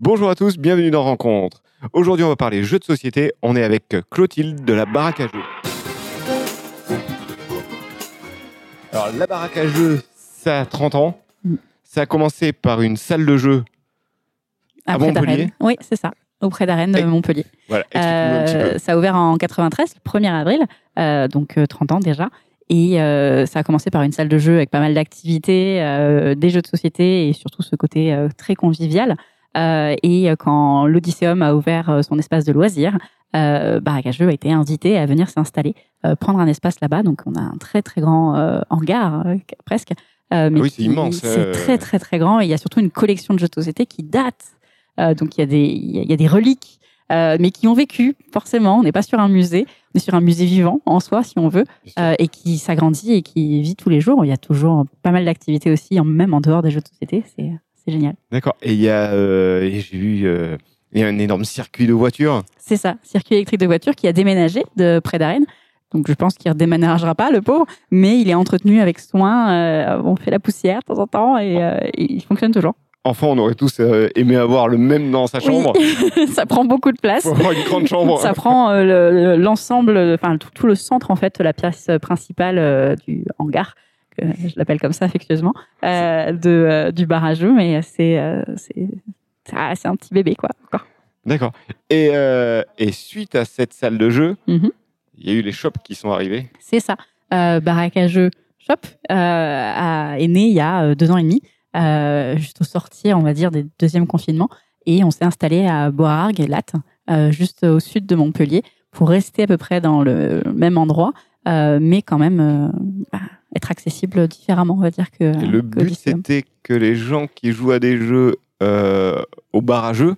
Bonjour à tous, bienvenue dans Rencontre. Aujourd'hui, on va parler jeux de société. On est avec Clotilde de la Baraque à jeux. Alors, la Baraque à jeux, ça a 30 ans. Mm. Ça a commencé par une salle de jeu. À Après Montpellier. Oui, c'est ça. Auprès d'Arène de Montpellier. Voilà, Euh, ça a ouvert en 93, le 1er avril, euh, donc euh, 30 ans déjà. Et euh, ça a commencé par une salle de jeu avec pas mal d'activités, euh, des jeux de société et surtout ce côté euh, très convivial. Euh, et quand l'Odysseum a ouvert euh, son espace de loisirs, euh, a été invité à venir s'installer, euh, prendre un espace là-bas. Donc on a un très très grand euh, hangar euh, presque. Euh, mais Oui, c'est immense, C'est très très très grand et il y a surtout une collection de jeux de société qui date. Euh, donc il y a des il y a- des reliques euh, mais qui ont vécu, forcément. On n'est pas sur un musée, on est sur un musée vivant en soi, si on veut, euh, et qui s'agrandit et qui vit tous les jours. Il y a toujours pas mal d'activités aussi, même en dehors des jeux de société. C'est c'est génial. D'accord. Et il y a, euh, j'ai vu, euh, il y a un énorme circuit de voitures. C'est ça, circuit électrique de voiture qui a déménagé de près d'Arène. Donc je pense qu'il ne redéménagera pas, le pauvre, mais il est entretenu avec soin. euh, on fait la poussière de temps en temps et, et il fonctionne toujours. Enfant, on aurait tous aimé avoir le même dans sa chambre. Oui. ça prend beaucoup de place. Faut avoir une grande chambre. Ça prend euh, le- le- l'ensemble, enfin tout, tout le centre en fait, la pièce principale euh, du hangar, que je l'appelle comme ça affectueusement, euh, de, euh, du barrageux, mais c'est euh, c'est un petit bébé quoi. D'accord. Et, euh, et suite à cette salle de jeu, Mhm. il y a eu les shops qui sont arrivés. C'est ça. Euh, Baraque à jeux Shop euh, a- est né il y a euh, deux ans et demi, euh, juste au sortir, on va dire, des deuxièmes confinements, et on s'est installé à Boargues Latte, euh, juste au sud de Montpellier, pour rester à peu près dans le même endroit, euh, mais quand même euh, bah, être accessible différemment, on va dire que. Et le que but, Odysseum. c'était que les gens qui jouent à des jeux euh, au bar à jeux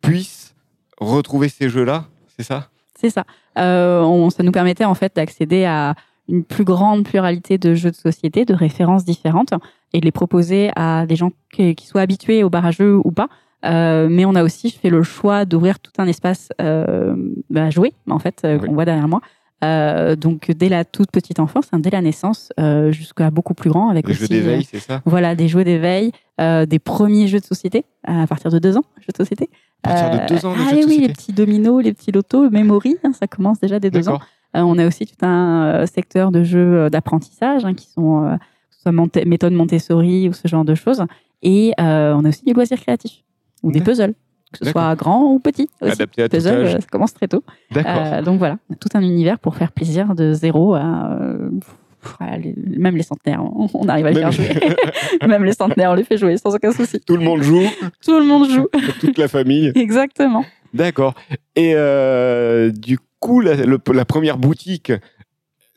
puissent retrouver ces jeux-là, c'est ça? C'est ça. Euh, on, ça nous permettait en fait d'accéder à une plus grande pluralité de jeux de société, de références différentes, et de les proposer à des gens qui, qui soient habitués au bar à jeux ou pas. Euh, mais on a aussi fait le choix d'ouvrir tout un espace bah, à jouer, en fait, Oui. qu'on voit derrière moi. Euh, donc dès la toute petite enfance, hein, dès la naissance, euh, jusqu'à beaucoup plus grand, avec Les jeux euh, d'éveil, c'est ça? voilà, des jeux d'éveil, des premiers jeux de société à partir de deux ans, jeux de société. À partir de deux ans, les ah jeux de oui, les petits dominos, les petits lotos, le memory, hein, ça commence déjà dès deux ans. On a aussi tout un secteur de jeux d'apprentissage hein, qui sont soit monte- méthode Montessori ou ce genre de choses. Et euh, on a aussi des loisirs créatifs ou des puzzles, que ce soit grand ou petit. Aussi. Adapté à tout Puzzle, euh, ça commence très tôt. D'accord. Euh, donc voilà, tout un univers pour faire plaisir de zéro à euh, les- même les centenaires. On, on arrive à les Même- faire jouer. même les centenaires, on les fait jouer sans aucun souci. Tout le monde joue, Tout le monde joue. toute la famille. Exactement. D'accord. Et euh, du coup, la, le- la première boutique,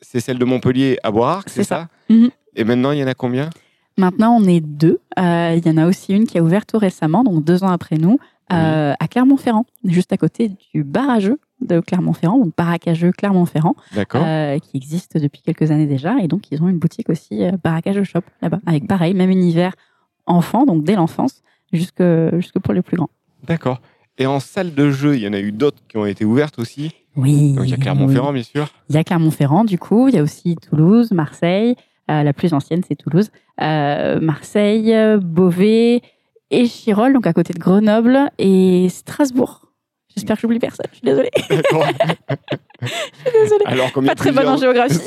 c'est celle de Montpellier à Boirarc, c'est C'est ça, Mhm. Et maintenant, il y en a combien? Maintenant, on est deux. Euh, Il y en a aussi une qui a ouvert tout récemment, donc deux ans après nous, euh, à Clermont-Ferrand, juste à côté du bar à jeux de Clermont-Ferrand, donc jeux Clermont-Ferrand, euh, qui existe depuis quelques années déjà. Et donc, ils ont une boutique aussi, euh, shop, là-bas, avec pareil, même univers enfant, donc dès l'enfance, jusque, jusque pour les plus grands. D'accord. Et en salle de jeu, il y en a eu d'autres qui ont été ouvertes aussi? Oui. Donc il y a Clermont-Ferrand, bien sûr. Il y a Clermont-Ferrand, du coup. Il y a aussi Toulouse, Marseille. Euh, la plus ancienne, c'est Toulouse. Euh, Marseille, Beauvais et Chirol, donc à côté de Grenoble et Strasbourg. J'espère que j'oublie personne. Je suis désolée. Je suis désolée. Alors, comme Pas très bonne en géographie.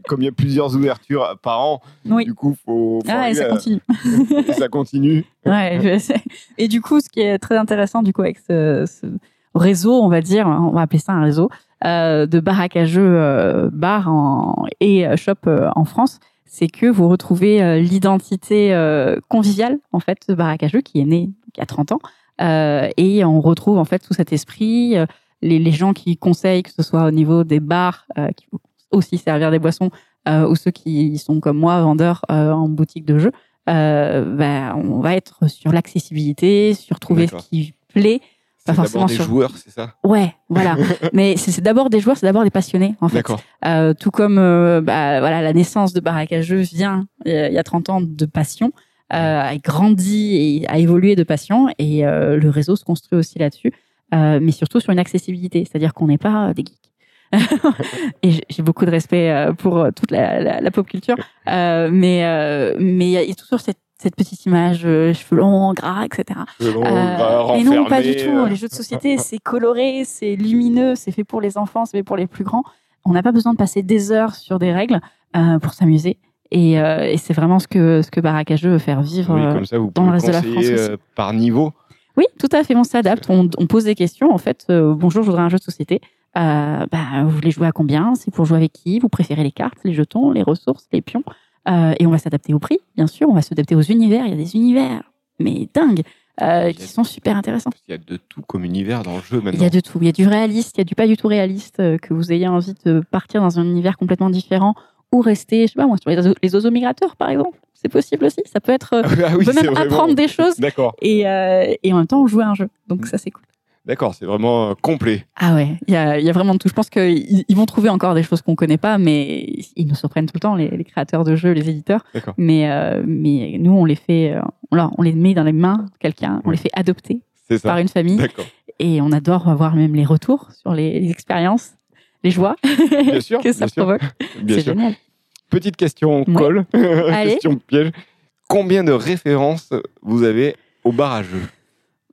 comme il y a plusieurs ouvertures par an, Oui. du coup, faut. faut Ah, et ça à- continue. ça continue. Ouais, je sais. Et du coup, ce qui est très intéressant du coup avec ce, ce réseau, on va dire, on va appeler ça un réseau euh, de baraques à jeux, euh, bar en- et euh, shop euh, en France, c'est que vous retrouvez euh, l'identité euh, conviviale en fait de jeux qui est née il y a 30 ans Euh, et on retrouve en fait tout cet esprit, euh, les, les gens qui conseillent que ce soit au niveau des bars euh, qui vont aussi servir des boissons euh, ou ceux qui sont comme moi vendeurs euh, en boutique de jeux euh, ben, on va être sur l'accessibilité, sur trouver ce qui plaît. C'est forcément des sur- joueurs, c'est ça? Ouais, voilà. Mais c'est d'abord des joueurs, c'est d'abord des passionnés, en fait. D'accord. Euh, tout comme euh, bah, voilà, la naissance de Jeux vient euh, il y a 30 ans de passion, euh, a grandi et a évolué de passion, et euh, le réseau se construit aussi là-dessus, mais surtout sur une accessibilité, c'est-à-dire qu'on n'est pas des geeks. et j'ai- beaucoup de respect pour toute la, la, la pop culture, mais mais il y a toujours cette cette petite image, euh, cheveux longs, gras, etc. Longs, Euh, gras, et non, pas du tout. euh. Les jeux de société, c'est coloré, c'est lumineux, c'est fait pour les enfants, c'est fait pour les plus grands. On n'a pas besoin de passer des heures sur des règles pour s'amuser. Et, euh, et c'est vraiment ce que, ce que veut faire vivre. Oui, comme ça, vous dans le reste de la France euh, par niveau. Oui, tout à fait, on s'adapte, on, on pose des questions. En fait, euh, bonjour, je voudrais un jeu de société. Euh, bah, vous voulez jouer à combien? C'est pour jouer avec qui? Vous préférez les cartes, les jetons, les ressources, les pions? Euh, Et on va s'adapter au prix, bien sûr. On va s'adapter aux univers. Il y a des univers, mais dingues, euh, qui sont super intéressants. Il y a de tout comme univers dans le jeu Il maintenant. y a de tout. Il y a du réaliste, il y a du pas du tout réaliste. euh, que vous ayez envie de partir dans un univers complètement différent ou rester, je sais pas moi, sur les les oiseaux migrateurs, par exemple. C'est possible aussi. Ça peut être. Ah oui, on peut même apprendre des choses D'accord, et, euh, et en même temps jouer à un jeu. Donc ça, c'est cool. D'accord, c'est vraiment euh, complet. Ah ouais, il y a, il y a vraiment de tout. Je pense qu'ils ils vont trouver encore des choses qu'on connaît pas, mais ils nous surprennent tout le temps, les, les créateurs de jeux, les éditeurs. D'accord. Mais, euh, mais nous, on les fait, euh, on, leur- on les met dans les mains de quelqu'un, on les fait adopter par une famille, D'accord. et on adore avoir même les retours sur les, les expériences, les joies Bien sûr, que ça bien provoque. bien C'est sûr. génial. Petite question Ouais. colle, question piège. Combien de références vous avez au bar à jeu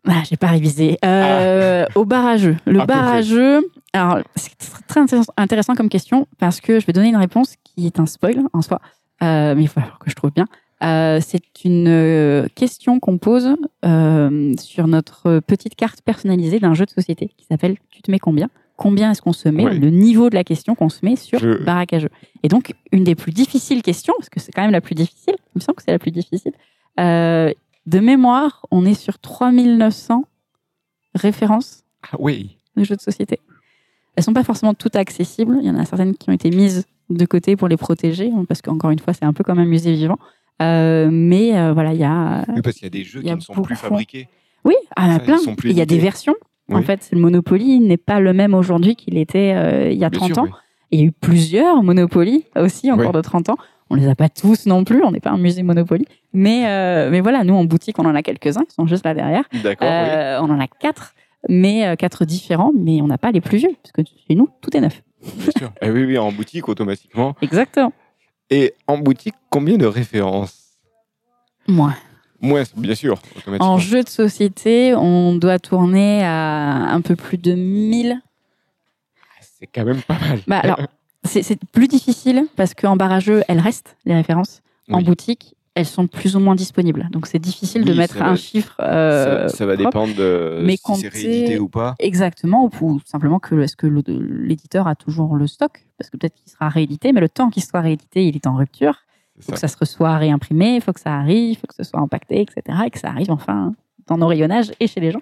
Ah, j'ai pas révisé. Euh, Au bar à jeu. Le À peu bar à près. jeu, alors c'est tr- très intéressant- comme question parce que je vais donner une réponse qui est un spoil en soi, euh, mais il falloir que je trouve bien. Euh, c'est une question qu'on pose sur notre petite carte personnalisée d'un jeu de société qui s'appelle Tu te mets combien? Combien est-ce qu'on se met Ouais. Le niveau de la question qu'on se met sur Je- jeu. Et donc, une des plus difficiles questions, parce que c'est quand même la plus difficile, il me semble que c'est la plus difficile, de mémoire, on est sur 3900 références Ah oui. de jeux de société. Elles sont pas forcément toutes accessibles. Il y en a certaines qui ont été mises de côté pour les protéger, hein, parce qu'encore une fois, c'est un peu comme un musée vivant. Euh, mais euh, voilà, il y a. Oui, parce qu'il y a des jeux qui ne sont plus fabriqués. Oui, ah, il y en a plein. Il y a des versions. En fait, le Monopoly n'est pas le même aujourd'hui qu'il était euh, il y a Bien 30 sûr, ans. oui. Il y a eu plusieurs Monopoly aussi en Oui. cours de 30 ans. On les a pas tous non plus, on n'est pas un musée Monopoly. Mais, euh, mais voilà, nous en boutique, on en a quelques-uns, ils sont juste là derrière. D'accord, oui. Euh, On en a quatre, mais euh, quatre différents, mais on n'a pas les plus vieux, parce que chez nous, tout est neuf. Bien sûr. Eh oui, oui, en boutique, automatiquement. Exactement. Et en boutique, combien de références? Moi. Moins, bien sûr, automatiquement. En jeu de société, on doit tourner à un peu plus de 1000. C'est quand même pas mal. Bah, alors, c'est plus difficile parce qu'en bar à jeu, elles restent, les références. En boutique, elles sont plus ou moins disponibles. Donc, c'est difficile de mettre un chiffre. euh, ça, ça va propre. dépendre de Mais si c'est réédité ou pas. Exactement, ou simplement que est-ce que l'éditeur a toujours le stock? Parce que peut-être qu'il sera réédité, mais le temps qu'il soit réédité, il est en rupture. Il faut que ça. ça se reçoit réimprimé, il faut que ça arrive, il faut que ce soit impacté, etc. Et que ça arrive enfin dans nos rayonnages et chez les gens.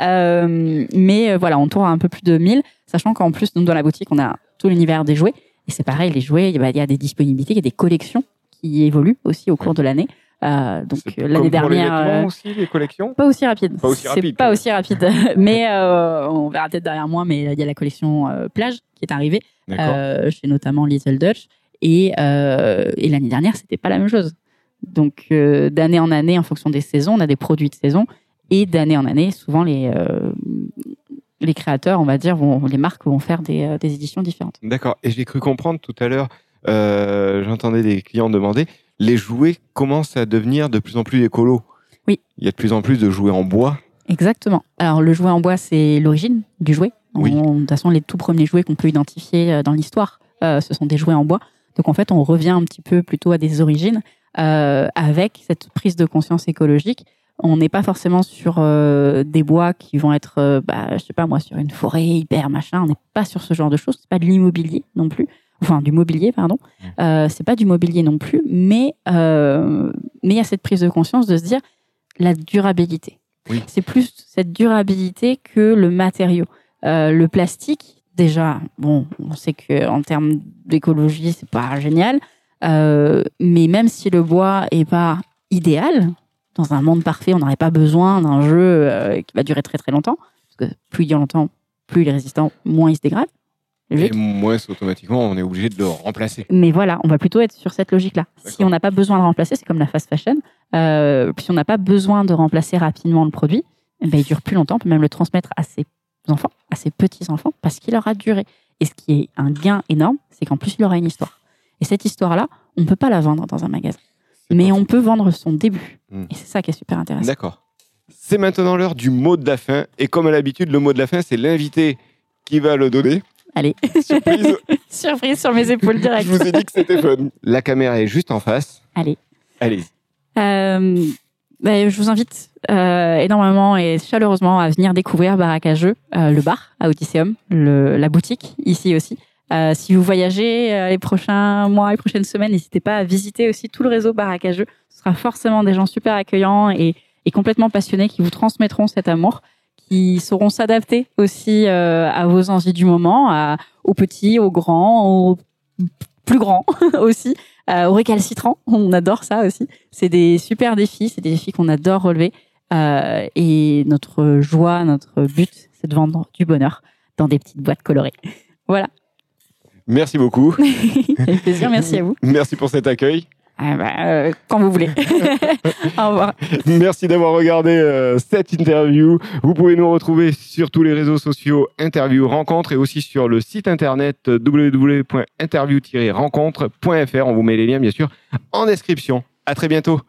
Euh, mais euh, voilà, on tourne à un peu plus de 1000, sachant qu'en plus, nous, dans la boutique, on a tout l'univers des jouets. Et c'est pareil, les jouets, il y a- il y a des disponibilités, il y a des collections qui évoluent aussi au cours de l'année. Euh, donc euh, l'année les dernière, euh, aussi, les collections? pas aussi rapide. Pas aussi rapide, Pas aussi rapide. mais euh, on verra peut-être derrière moi, mais il y a la collection euh, plage qui est arrivée chez notamment Little Dutch. Et, et l'année dernière, c'était pas la même chose. Donc, d'année en année, en fonction des saisons, on a des produits de saison. Et d'année en année, souvent, les, les créateurs, on va dire, vont, les marques vont faire des, euh, des éditions différentes. D'accord. Et j'ai cru comprendre tout à l'heure, euh, j'entendais des clients demander, les jouets commencent à devenir de plus en plus écolos. Oui. Il y a de plus en plus de jouets en bois. Exactement. Alors, le jouet en bois, c'est l'origine du jouet. Oui. De toute façon, les tout premiers jouets qu'on peut identifier euh, dans l'histoire, euh, ce sont des jouets en bois. Donc, en fait, on revient un petit peu plutôt à des origines euh, avec cette prise de conscience écologique. On n'est pas forcément sur euh, des bois qui vont être, euh, bah, je sais pas moi, sur une forêt hyper machin. On n'est pas sur ce genre de choses. C'est pas de l'immobilier non plus. Enfin, du mobilier, pardon. Euh, c'est pas du mobilier non plus, mais euh, mais il y a cette prise de conscience de se dire la durabilité. Oui. C'est plus cette durabilité que le matériau. Euh, le plastique, déjà, bon, on sait que en termes d'écologie, c'est pas génial, mais même si le bois est pas idéal, dans un monde parfait, on n'aurait pas besoin d'un jeu euh, qui va durer très très longtemps, parce que plus il dure longtemps, plus il est résistant, moins il se dégrade. Et moins automatiquement, on est obligé de le remplacer. Mais voilà, on va plutôt être sur cette logique-là. Si on n'a pas besoin de remplacer, c'est comme la fast fashion. Euh, si on n'a pas besoin de remplacer rapidement le produit, eh ben, il dure plus longtemps. On peut même le transmettre à ses enfants, à ses petits-enfants, parce qu'il aura duré. Et ce qui est un gain énorme, c'est qu'en plus, il aura une histoire. Et cette histoire-là, on ne peut pas la vendre dans un magasin. Mais on peut vendre son début. Hmm. Et c'est ça qui est super intéressant. D'accord. C'est maintenant l'heure du mot de la fin. Et comme à l'habitude, le mot de la fin, c'est l'invité qui va le donner. Allez, Surprise, surprise sur mes épaules je direct. vous ai dit que c'était fun. La caméra est juste en face. Allez. Allez. Euh, ben, je vous invite euh, énormément et chaleureusement à venir découvrir à Jeux, euh, le bar à Odysseum, le, la boutique ici aussi. Euh, si vous voyagez euh, les prochains mois, les prochaines semaines, n'hésitez pas à visiter aussi tout le réseau Jeux. Ce sera forcément des gens super accueillants et, complètement passionnés qui vous transmettront cet amour, qui sauront s'adapter aussi euh, à vos envies du moment, à- aux petits, aux grands, aux plus grands aussi, aux récalcitrants. On adore ça aussi. C'est des super défis, c'est des défis qu'on adore relever. Et notre joie, notre but, c'est de vendre du bonheur dans des petites boîtes colorées. Voilà. Merci beaucoup. Avec plaisir, merci à vous. Merci pour cet accueil. Ah bah, euh, quand vous voulez. Au revoir. Merci d'avoir regardé euh, cette interview. Vous pouvez nous retrouver sur tous les réseaux sociaux Interview Rencontre et aussi sur le site internet www.interview-rencontre.fr. On vous met les liens bien sûr en description. À très bientôt.